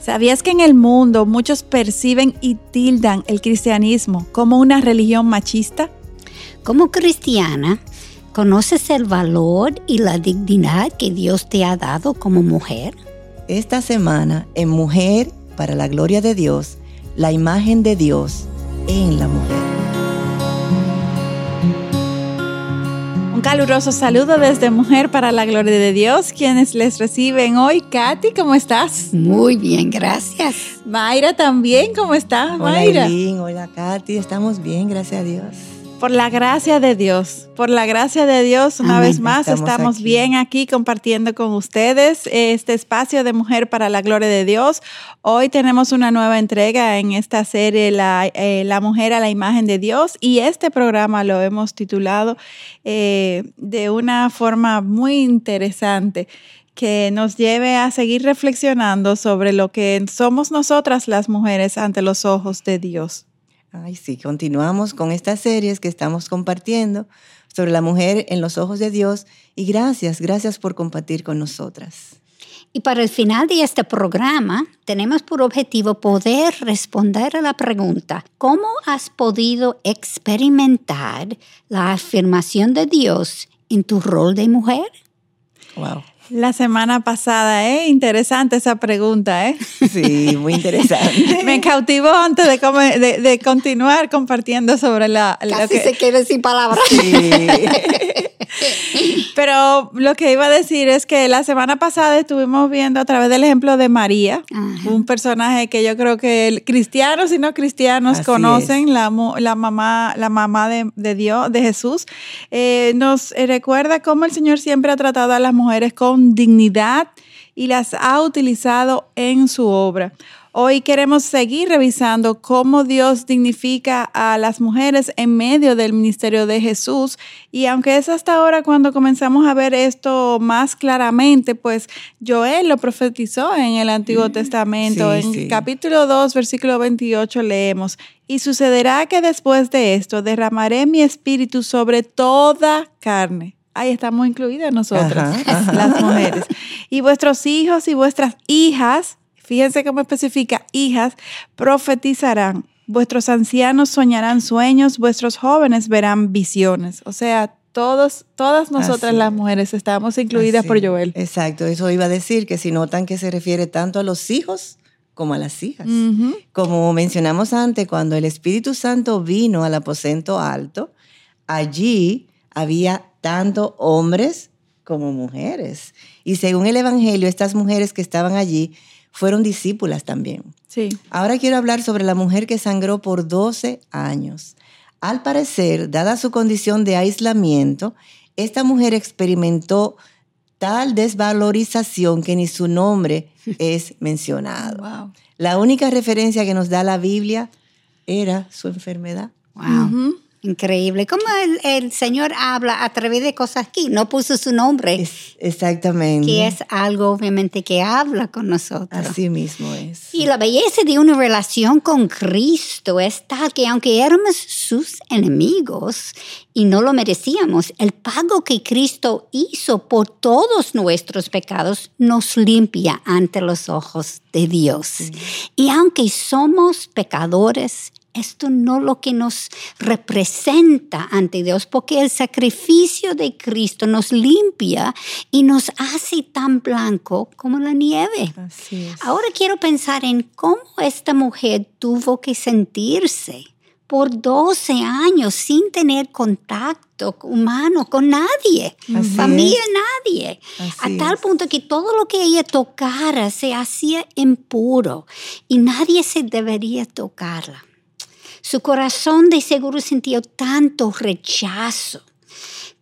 ¿Sabías que en el mundo muchos perciben y tildan el cristianismo como una religión machista? Como cristiana, ¿conoces el valor y la dignidad que Dios te ha dado como mujer? Esta semana, en Mujer para la Gloria de Dios, la imagen de Dios en la mujer. Un caluroso saludo desde Mujer para la Gloria de Dios, quienes les reciben hoy. Katy, ¿cómo estás? Muy bien, gracias. Mayra también, ¿cómo estás, Mayra? Hola, hola, Katy, estamos bien, gracias a Dios. Por la gracia de Dios, por la gracia de Dios, una vez más estamos, bien aquí compartiendo con ustedes este espacio de Mujer para la Gloria de Dios. Hoy tenemos una nueva entrega en esta serie, La, eh, la Mujer a la Imagen de Dios, y este programa lo hemos titulado eh, de una forma muy interesante que nos lleve a seguir reflexionando sobre lo que somos nosotras las mujeres ante los ojos de Dios. Ay, sí, continuamos con estas series que estamos compartiendo sobre la mujer en los ojos de Dios y gracias, gracias por compartir con nosotras. Y para el final de este programa tenemos por objetivo poder responder a la pregunta, ¿cómo has podido experimentar la afirmación de Dios en tu rol de mujer? Wow. La semana pasada, ¿eh? Interesante esa pregunta, ¿eh? Sí, muy interesante. Me cautivó antes de, de, continuar compartiendo sobre la... Casi se quede sin palabras. Pero lo que iba a decir es que la semana pasada estuvimos viendo a través del ejemplo de María, un personaje que yo creo que cristianos y no cristianos conocen, la, la, mamá, la mamá de, Dios, de Jesús. Eh, nos recuerda cómo el Señor siempre ha tratado a las mujeres con dignidad y las ha utilizado en su obra. Hoy queremos seguir revisando cómo Dios dignifica a las mujeres en medio del ministerio de Jesús. Y aunque es hasta ahora cuando comenzamos a ver esto más claramente, pues Joel lo profetizó en el Antiguo mm, Testamento. en capítulo 2, versículo 28 leemos, y sucederá que después de esto derramaré mi espíritu sobre toda carne ahí estamos incluidas nosotras, las mujeres. Y vuestros hijos y vuestras hijas, fíjense cómo especifica, hijas, profetizarán. Vuestros ancianos soñarán sueños, vuestros jóvenes verán visiones. O sea, todos, todas nosotras las mujeres estamos incluidas por Joel. Exacto, eso iba a decir que si notan que se refiere tanto a los hijos como a las hijas. Como mencionamos antes, cuando el Espíritu Santo vino al aposento alto, allí había tanto hombres como mujeres. Y según el Evangelio, estas mujeres que estaban allí fueron discípulas también. Sí. Ahora quiero hablar sobre la mujer que sangró por 12 años. Al parecer, dada su condición de aislamiento, esta mujer experimentó tal desvalorización que ni su nombre es mencionado. La única referencia que nos da la Biblia era su enfermedad. Wow. Increíble. ¿Cómo el, Señor habla a través de cosas aquí? No puso su nombre. exactamente. Que es algo obviamente que habla con nosotros. Así mismo es. Y la belleza de una relación con Cristo es tal que aunque éramos sus enemigos y no lo merecíamos, el pago que Cristo hizo por todos nuestros pecados nos limpia ante los ojos de Dios. Y aunque somos pecadores, esto no lo que nos representa ante Dios, porque el sacrificio de Cristo nos limpia y nos hace tan blanco como la nieve. Ahora quiero pensar en cómo esta mujer tuvo que sentirse por 12 años sin tener contacto humano con nadie, familia, nadie, a tal punto que todo lo que ella tocara se hacía impuro y nadie se debería tocarla. Su corazón de seguro sintió tanto rechazo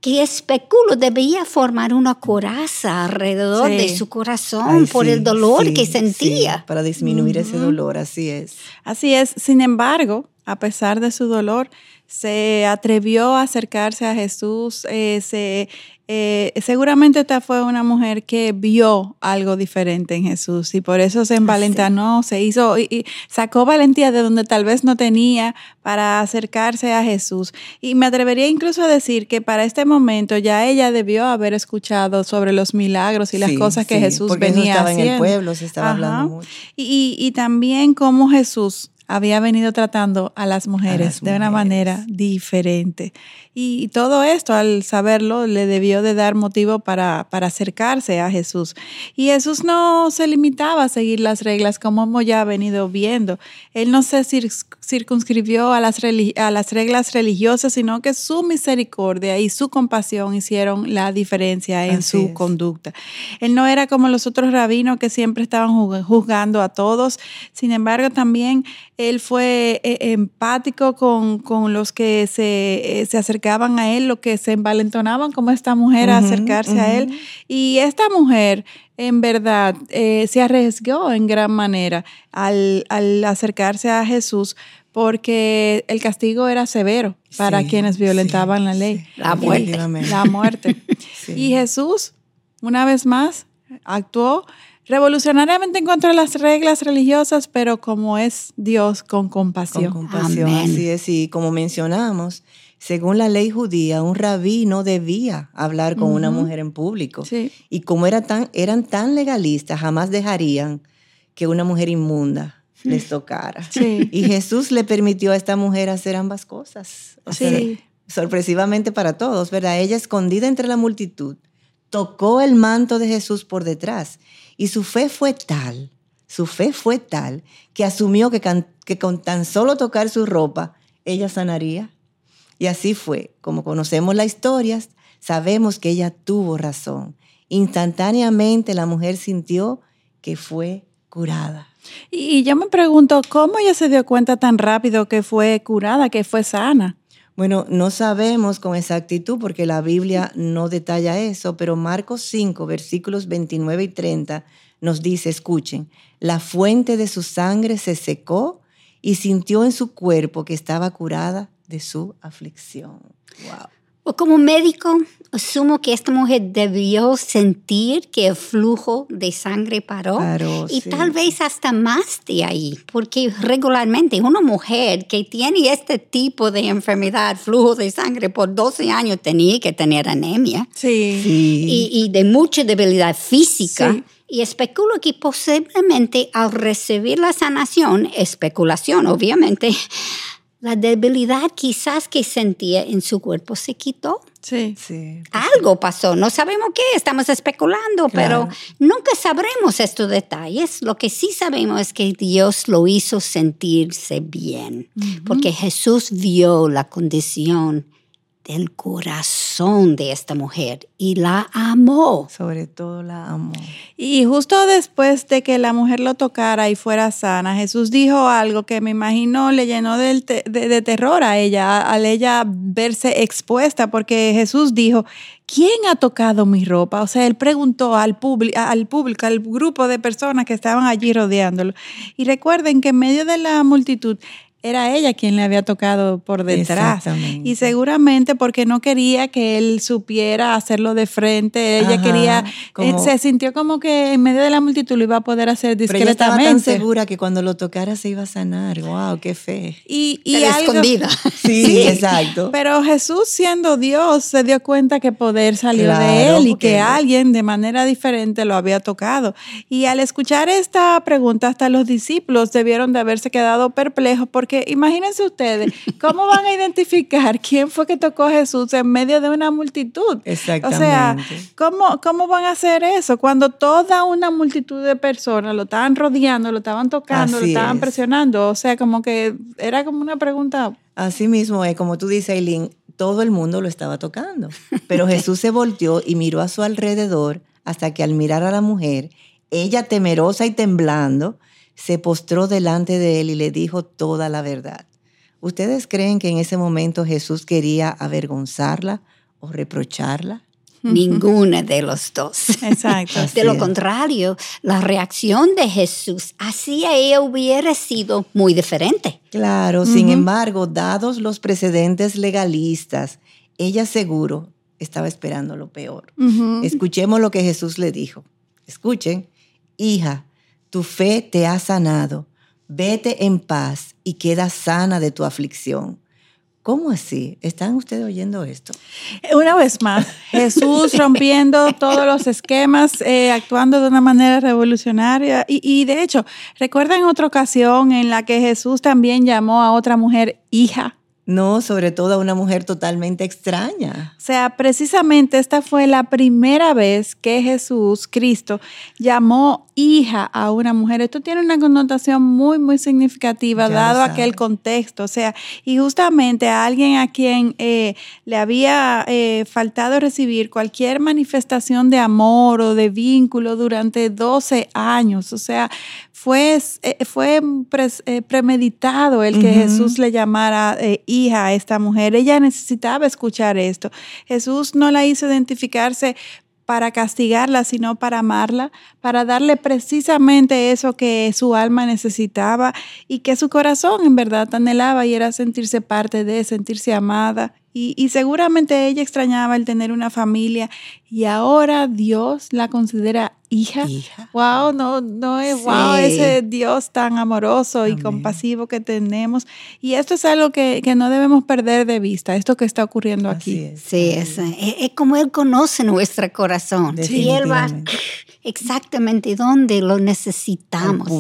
que especulo debía formar una coraza alrededor de su corazón por el dolor que sentía. para disminuir ese dolor, así es. Así es. Sin embargo, a pesar de su dolor, se atrevió a acercarse a Jesús, eh, se eh, seguramente esta fue una mujer que vio algo diferente en Jesús y por eso se envalentanó, se hizo y, sacó valentía de donde tal vez no tenía para acercarse a Jesús. Y me atrevería incluso a decir que para este momento ya ella debió haber escuchado sobre los milagros y las cosas que Jesús venía estaba haciendo. en el pueblo, se estaba hablando mucho. Y, y también cómo Jesús había venido tratando a las mujeres, de una manera diferente. Y todo esto, al saberlo, le debió de dar motivo para, para, acercarse a Jesús. Y Jesús no se limitaba a seguir las reglas como hemos ya venido viendo. Él no se circunscribió a las, a las reglas religiosas, sino que su misericordia y su compasión hicieron la diferencia en su conducta. Él no era como los otros rabinos que siempre estaban juzgando a todos. Sin embargo, también él fue eh, empático con, con los que se, eh, se acercaban a él, lo que se envalentonaban como esta mujer a acercarse a él. Y esta mujer, en verdad, eh, se arriesgó en gran manera al, al, acercarse a Jesús porque el castigo era severo para quienes violentaban la ley. La muerte. La muerte. y Jesús, una vez más, actuó revolucionariamente en contra de las reglas religiosas, pero como es Dios con compasión. Con compasión, así es. Y como mencionamos, según la ley judía, un rabí no debía hablar con una mujer en público. Y como era tan, eran tan legalistas, jamás dejarían que una mujer inmunda les tocara. Y Jesús le permitió a esta mujer hacer ambas cosas. sorpresivamente para todos, ¿verdad? Ella escondida entre la multitud, tocó el manto de Jesús por detrás. Y su fe fue tal, su fe fue tal, que asumió que, con tan solo tocar su ropa, ella sanaría. Y así fue. Como conocemos la historia, sabemos que ella tuvo razón. Instantáneamente la mujer sintió que fue curada. Y yo me pregunto, ¿cómo ella se dio cuenta tan rápido que fue curada, que fue sana? Bueno, no sabemos con exactitud porque la Biblia no detalla eso, pero Marcos 5, versículos 29 y 30 nos dice, escuchen, la fuente de su sangre se secó y sintió en su cuerpo que estaba curada de su aflicción. Wow. O como médico, asumo que esta mujer debió sentir que el flujo de sangre paró, y tal vez hasta más de ahí, porque regularmente una mujer que tiene este tipo de enfermedad, flujo de sangre por 12 años, tenía que tener anemia sí. Y, y, de mucha debilidad física. Y especulo que posiblemente al recibir la sanación, especulación obviamente, la debilidad quizás que sentía en su cuerpo se quitó. Sí. sí. Algo pasó, no sabemos qué, estamos especulando, pero nunca sabremos estos detalles. Lo que sí sabemos es que Dios lo hizo sentirse bien, porque Jesús vio la condición del corazón de esta mujer y la amó. Sobre todo la amó. Y justo después de que la mujer lo tocara y fuera sana, Jesús dijo algo que me imagino le llenó de, de, terror a ella, al ella verse expuesta, porque Jesús dijo, ¿quién ha tocado mi ropa? O sea, él preguntó al, al público, al grupo de personas que estaban allí rodeándolo. Y recuerden que en medio de la multitud, era ella quien le había tocado por detrás. Y seguramente porque no quería que él supiera hacerlo de frente, ella quería, eh, se sintió como que en medio de la multitud lo iba a poder hacer discretamente. Pero ella estaba tan segura que cuando lo tocara se iba a sanar. ¡Wow! ¡Qué fe! Y, y escondida. Sí, exacto. Pero Jesús, siendo Dios, se dio cuenta que poder salió de él y que alguien de manera diferente lo había tocado. Y al escuchar esta pregunta, hasta los discípulos debieron de haberse quedado perplejos porque imagínense ustedes, ¿cómo van a identificar quién fue que tocó a Jesús en medio de una multitud? Exactamente. O sea, ¿cómo, ¿cómo van a hacer eso cuando toda una multitud de personas lo estaban rodeando, lo estaban tocando, lo estaban presionando? O sea, como que era como una pregunta. Así mismo es, como tú dices, Eileen, todo el mundo lo estaba tocando, pero Jesús se volteó y miró a su alrededor hasta que al mirar a la mujer, ella temerosa y temblando, se postró delante de él y le dijo toda la verdad. ¿Ustedes creen que en ese momento Jesús quería avergonzarla o reprocharla? Ninguna de los dos. Exacto. de lo contrario, la reacción de Jesús hacia ella hubiera sido muy diferente. Claro, sin embargo, dados los precedentes legalistas, ella seguro estaba esperando lo peor. Escuchemos lo que Jesús le dijo. Escuchen, hija, tu fe te ha sanado. Vete en paz y queda sana de tu aflicción. ¿Cómo así? ¿Están ustedes oyendo esto? Una vez más, Jesús rompiendo todos los esquemas, eh, actuando de una manera revolucionaria. Y, y de hecho, ¿recuerdan otra ocasión en la que Jesús también llamó a otra mujer hija? No, sobre todo a una mujer totalmente extraña. O sea, precisamente esta fue la primera vez que Jesús, Cristo, llamó hija a una mujer. Esto tiene una connotación muy, muy significativa, dado aquel contexto. O sea, y justamente a alguien a quien eh, le había eh, faltado recibir cualquier manifestación de amor o de vínculo durante 12 años. O sea, fue, eh, fue premeditado el que Jesús le llamara hija hija, a esta mujer. Ella necesitaba escuchar esto. Jesús no la hizo identificarse para castigarla, sino para amarla, para darle precisamente eso que su alma necesitaba y que su corazón en verdad anhelaba y era sentirse parte de, sentirse amada y, seguramente ella extrañaba el tener una familia y ahora Dios la considera hija. hija. Wow, no, no es wow ese Dios tan amoroso y compasivo que tenemos. Y esto es algo que, no debemos perder de vista, esto que está ocurriendo aquí. sí, es, es, como Él conoce nuestro corazón. Y Él va exactamente donde lo necesitamos.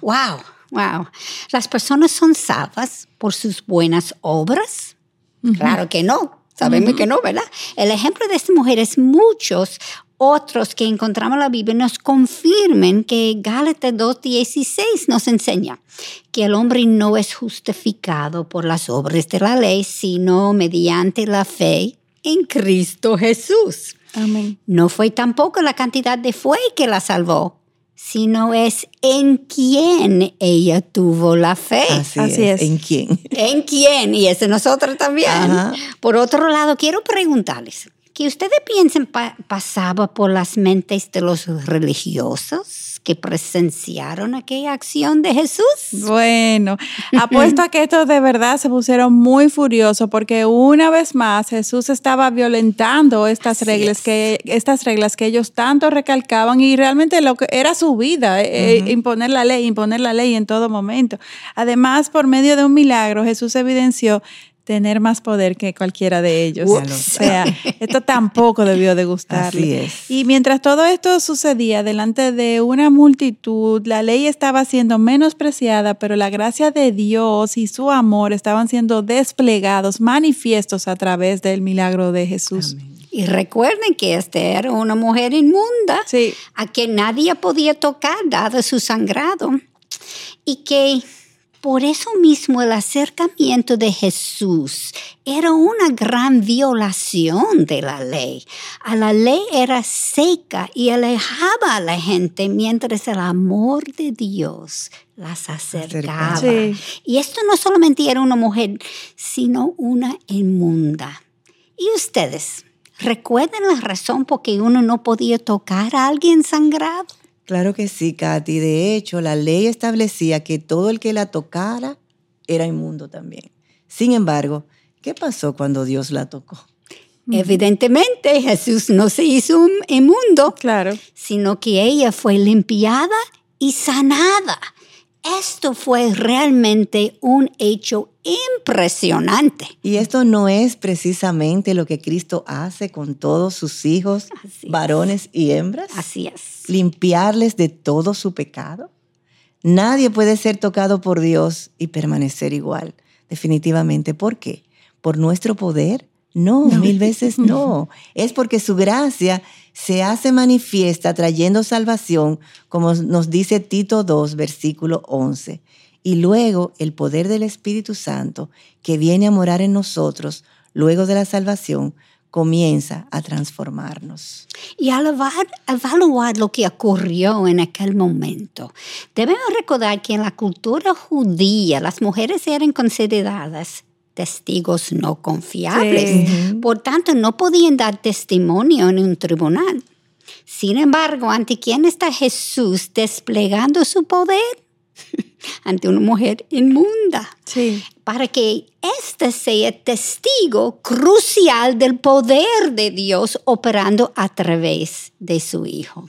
Wow, wow. Las personas son salvas por sus buenas obras Claro que no, sabemos que no, ¿verdad? El ejemplo de esta mujer es muchos otros que encontramos en la Biblia nos confirmen que Gálatas 2.16 nos enseña que el hombre no es justificado por las obras de la ley, sino mediante la fe en Cristo Jesús. Amén. No fue tampoco la cantidad de fe que la salvó, sino es en quién ella tuvo la fe. Así, es. ¿En quién? En quién, y es de nosotros también. Por otro lado, quiero preguntarles, ¿qué ustedes piensan pasaba por las mentes de los religiosos? que presenciaron aquella acción de Jesús? Bueno, apuesto a que estos de verdad se pusieron muy furiosos porque una vez más Jesús estaba violentando estas reglas que estas reglas que ellos tanto recalcaban y realmente lo que era su vida, eh, eh, imponer la ley, imponer la ley en todo momento. Además, por medio de un milagro Jesús evidenció tener más poder que cualquiera de ellos. O sea, esto tampoco debió de gustarle. Y mientras todo esto sucedía delante de una multitud, la ley estaba siendo menospreciada, pero la gracia de Dios y su amor estaban siendo desplegados, manifiestos a través del milagro de Jesús. Y recuerden que esta era una mujer inmunda, a que nadie podía tocar dado su sangrado. Y que por eso mismo el acercamiento de Jesús era una gran violación de la ley. A la ley era seca y alejaba a la gente mientras el amor de Dios las acercaba. Y esto no solamente era una mujer, sino una inmunda. ¿Y ustedes? ¿Recuerdan la razón por qué uno no podía tocar a alguien sangrado? Claro que sí, Katy. De hecho, la ley establecía que todo el que la tocara era inmundo también. Sin embargo, ¿qué pasó cuando Dios la tocó? Evidentemente, Jesús no se hizo inmundo, claro. sino que ella fue limpiada y sanada. Esto fue realmente un hecho impresionante. Y esto no es precisamente lo que Cristo hace con todos sus hijos, varones y hembras. Así es. Limpiarles de todo su pecado. Nadie puede ser tocado por Dios y permanecer igual, definitivamente. ¿Por qué? ¿Por nuestro poder? No, mil veces no. Es porque su gracia se hace manifiesta trayendo salvación, como nos dice Tito 2, versículo 11. Y luego el poder del Espíritu Santo, que viene a morar en nosotros, luego de la salvación, comienza a transformarnos. Y al evaluar lo que ocurrió en aquel momento, debemos recordar que en la cultura judía las mujeres eran consideradas testigos no confiables. Por tanto, no podían dar testimonio en un tribunal. Sin embargo, ¿ante quién está Jesús desplegando su poder? ante una mujer inmunda. para que éste sea testigo crucial del poder de Dios operando a través de su Hijo.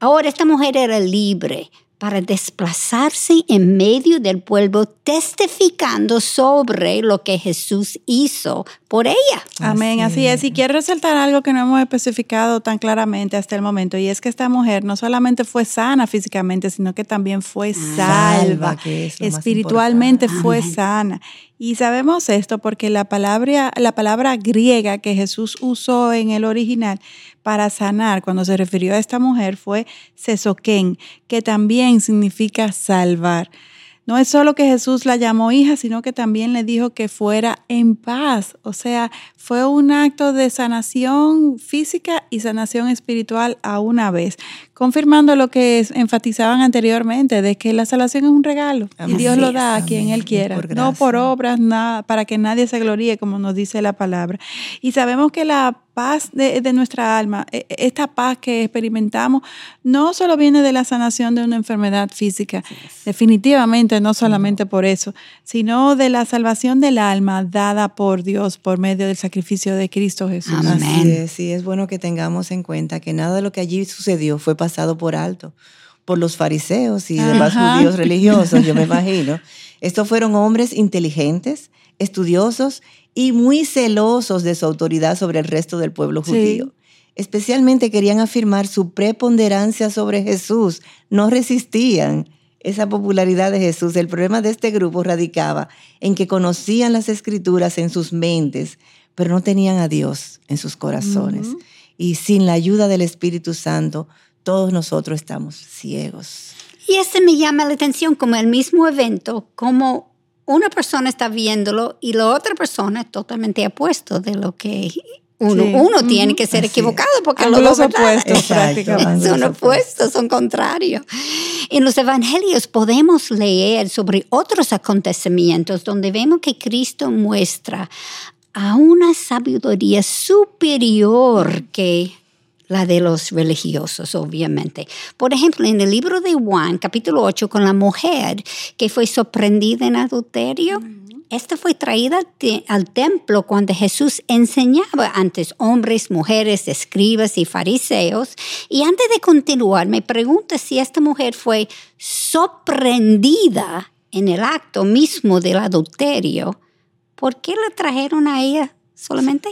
Ahora esta mujer era libre para desplazarse en medio del pueblo testificando sobre lo que Jesús hizo por ella. Amén, así, es. Y quiero resaltar algo que no hemos especificado tan claramente hasta el momento, y es que esta mujer no solamente fue sana físicamente, sino que también fue ah, salva, espiritualmente fue sana. Y sabemos esto porque la palabra, la palabra griega que Jesús usó en el original para sanar, cuando se refirió a esta mujer, fue sesoquén, que también significa salvar. No es solo que Jesús la llamó hija, sino que también le dijo que fuera en paz. O sea, fue un acto de sanación física y sanación espiritual a una vez, confirmando lo que enfatizaban anteriormente, de que la salvación es un regalo y Dios lo da a quien Él quiera, no por obras, nada, para que nadie se gloríe, como nos dice la palabra. Y sabemos que la paz de, nuestra alma, e, e, esta paz que experimentamos, no solo viene de la sanación de una enfermedad física, definitivamente no solamente por eso, sino de la salvación del alma dada por Dios por medio del sacrificio de Cristo Jesús. Amén. sí, es bueno que tengamos en cuenta que nada de lo que allí sucedió fue pasado por alto por los fariseos y demás judíos religiosos, yo me imagino. Estos fueron hombres inteligentes, estudiosos y muy celosos de su autoridad sobre el resto del pueblo judío. Especialmente querían afirmar su preponderancia sobre Jesús. No resistían esa popularidad de Jesús. El problema de este grupo radicaba en que conocían las escrituras en sus mentes, pero no tenían a Dios en sus corazones. Y sin la ayuda del Espíritu Santo, todos nosotros estamos ciegos. Y ese me llama la atención como el mismo evento, como una persona está viéndolo y la otra persona es totalmente opuesto de lo que uno, uno tiene que ser equivocado porque los opuestos prácticamente. Son opuestos, son contrarios. En los evangelios podemos leer sobre otros acontecimientos donde vemos que Cristo muestra a una sabiduría superior que la de los religiosos, obviamente. Por ejemplo, en el libro de Juan, capítulo 8, con la mujer que fue sorprendida en adulterio, esta fue traída al templo cuando Jesús enseñaba antes hombres, mujeres, escribas y fariseos. Y antes de continuar, me pregunto si esta mujer fue sorprendida en el acto mismo del adulterio. ¿Por qué la trajeron a ella solamente?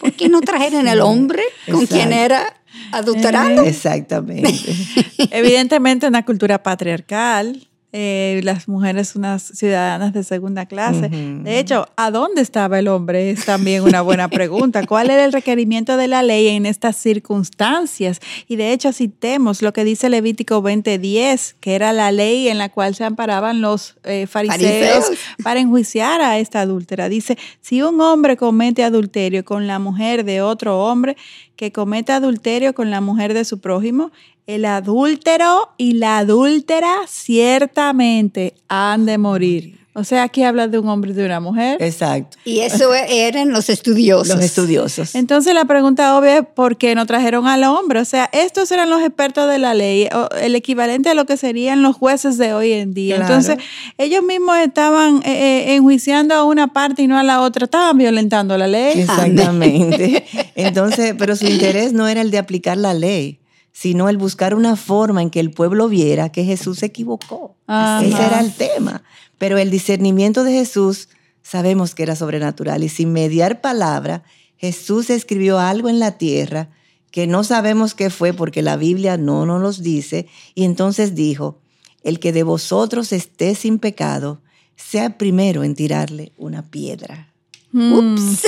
¿Por qué no trajeron el hombre con quien era adulterado? Exactamente. Evidentemente, en una cultura patriarcal, eh, las mujeres unas ciudadanas de segunda clase. De hecho, ¿a dónde estaba el hombre? Es también una buena pregunta. ¿Cuál era el requerimiento de la ley en estas circunstancias? Y de hecho, citemos lo que dice Levítico 20:10, que era la ley en la cual se amparaban los eh, fariseos, para enjuiciar a esta adúltera. Dice, si un hombre comete adulterio con la mujer de otro hombre, que comete adulterio con la mujer de su prójimo, el adúltero y la adúltera ciertamente han de morir. O sea, aquí habla de un hombre y de una mujer. Exacto. Y eso eran los estudiosos. Los estudiosos. Entonces la pregunta obvia es ¿por qué no trajeron al hombre? O sea, estos eran los expertos de la ley, el equivalente a lo que serían los jueces de hoy en día. Entonces, ellos mismos estaban eh, eh, enjuiciando a una parte y no a la otra, estaban violentando la ley. Exactamente. Entonces, pero su interés no era el de aplicar la ley sino el buscar una forma en que el pueblo viera que Jesús se equivocó. Ese era el tema. Pero el discernimiento de Jesús sabemos que era sobrenatural y sin mediar palabra, Jesús escribió algo en la tierra que no sabemos qué fue porque la Biblia no nos los dice y entonces dijo, el que de vosotros esté sin pecado, sea primero en tirarle una piedra. Ups.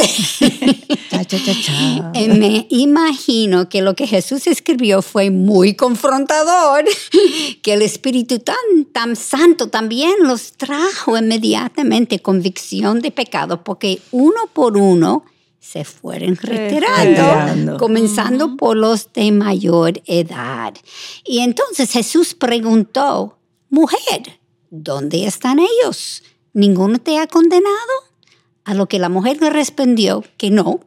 Me imagino que lo que Jesús escribió fue muy confrontador, que el Espíritu tan, tan santo también los trajo inmediatamente convicción de pecado, porque uno por uno se fueron retirando, comenzando por los de mayor edad. Y entonces Jesús preguntó, mujer, ¿dónde están ellos? ¿Ninguno te ha condenado? A lo que la mujer le respondió que no.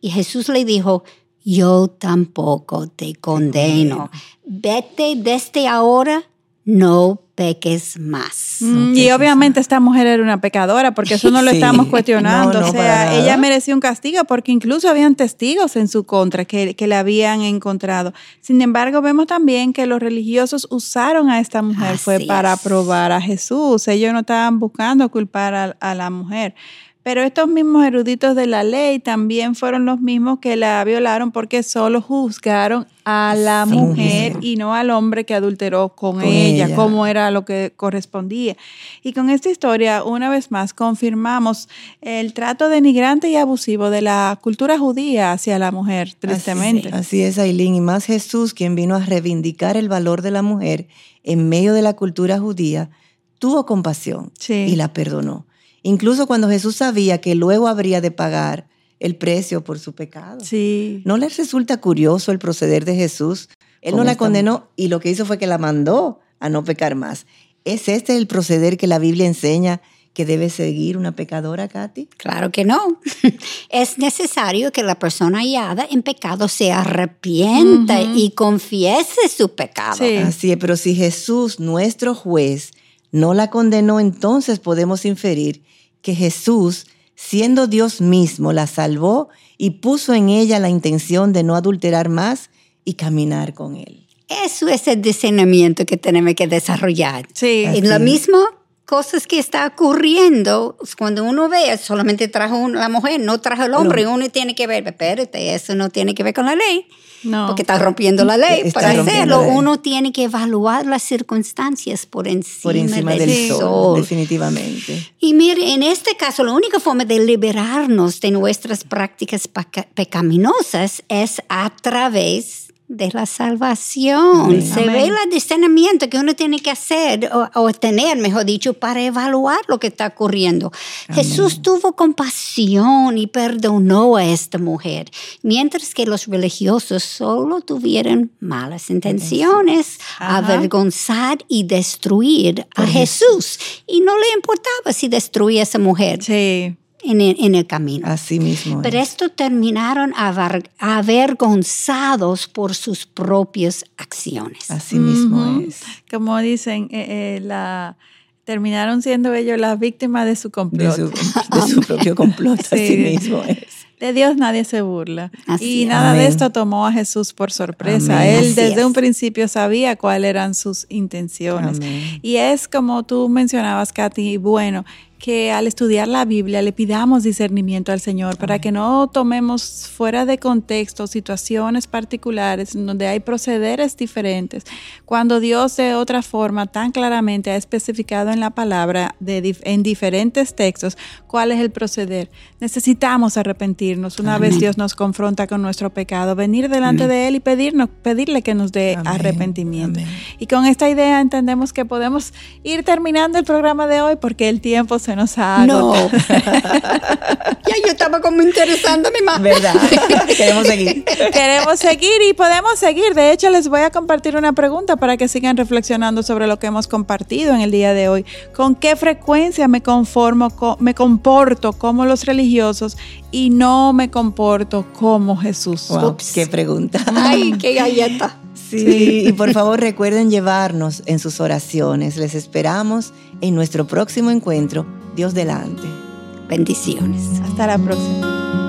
Y Jesús le dijo, yo tampoco te condeno. Vete desde ahora, no peques más. Mm, y obviamente esta mujer era una pecadora, porque eso no lo estamos cuestionando. o sea, ella merecía un castigo porque incluso habían testigos en su contra que, que la habían encontrado. Sin embargo, vemos también que los religiosos usaron a esta mujer, fue para probar a Jesús. Ellos no estaban buscando culpar a la mujer. Pero estos mismos eruditos de la ley también fueron los mismos que la violaron porque solo juzgaron a la mujer y no al hombre que adulteró con, ella, como era lo que correspondía. Y con esta historia, una vez más, confirmamos el trato denigrante y abusivo de la cultura judía hacia la mujer, tristemente. Así, es, Aileen. Y más Jesús, quien vino a reivindicar el valor de la mujer en medio de la cultura judía, tuvo compasión y la perdonó incluso cuando Jesús sabía que luego habría de pagar el precio por su pecado. Sí. ¿No les resulta curioso el proceder de Jesús? Él no la condenó y lo que hizo fue que la mandó a no pecar más. ¿Es este el proceder que la Biblia enseña que debe seguir una pecadora, Katy? Claro que no. Es necesario que la persona hallada en pecado se arrepienta y confiese su pecado. Sí. Así es, pero si Jesús, nuestro juez, no la condenó, entonces podemos inferir que Jesús, siendo Dios mismo, la salvó y puso en ella la intención de no adulterar más y caminar con él. Eso es el discernimiento que tenemos que desarrollar. Sí. Y lo mismo cosas que está ocurriendo cuando uno ve solamente trajo la mujer no trajo el hombre uno tiene que ver espérate eso no tiene que ver con la ley no. porque está rompiendo la ley. Para hacerlo uno tiene que evaluar las circunstancias por encima, por encima del, sol, definitivamente. Y mire en este caso la única forma de liberarnos de nuestras prácticas pecaminosas es a través de la salvación. Se ve el discernimiento que uno tiene que hacer o, tener, mejor dicho, para evaluar lo que está ocurriendo. Jesús tuvo compasión y perdonó a esta mujer, mientras que los religiosos solo tuvieron malas intenciones, avergonzar y destruir a Jesús. Y no le importaba si destruía a esa mujer. Sí en el, camino. Así mismo. Pero esto terminaron avergonzados por sus propias acciones. Así mismo es. Como dicen, eh, eh, la, terminaron siendo ellos las víctimas de su complot. De su, propio complot, así mismo es. De Dios nadie se burla. y nada de esto tomó a Jesús por sorpresa. Él desde un principio sabía cuáles eran sus intenciones. Y es como tú mencionabas, Katy, bueno, que al estudiar la Biblia le pidamos discernimiento al Señor para que no tomemos fuera de contexto situaciones particulares donde hay procederes diferentes, cuando Dios de otra forma tan claramente ha especificado en la palabra de, en diferentes textos cuál es el proceder. Necesitamos arrepentirnos una vez Dios nos confronta con nuestro pecado, venir delante de Él y pedirnos, pedirle que nos dé arrepentimiento. Y con esta idea entendemos que podemos ir terminando el programa de hoy porque el tiempo se nos ha No. ya yo estaba como interesándome más. ¿Verdad? Queremos seguir. Queremos seguir y podemos seguir. De hecho, les voy a compartir una pregunta para que sigan reflexionando sobre lo que hemos compartido en el día de hoy. ¿Con qué frecuencia me conformo, me comporto como los religiosos y no me comporto como Jesús? qué pregunta. Ay, qué galleta. Sí, y por favor recuerden llevarnos en sus oraciones. Les esperamos en nuestro próximo encuentro. Dios delante. Bendiciones. Hasta la próxima.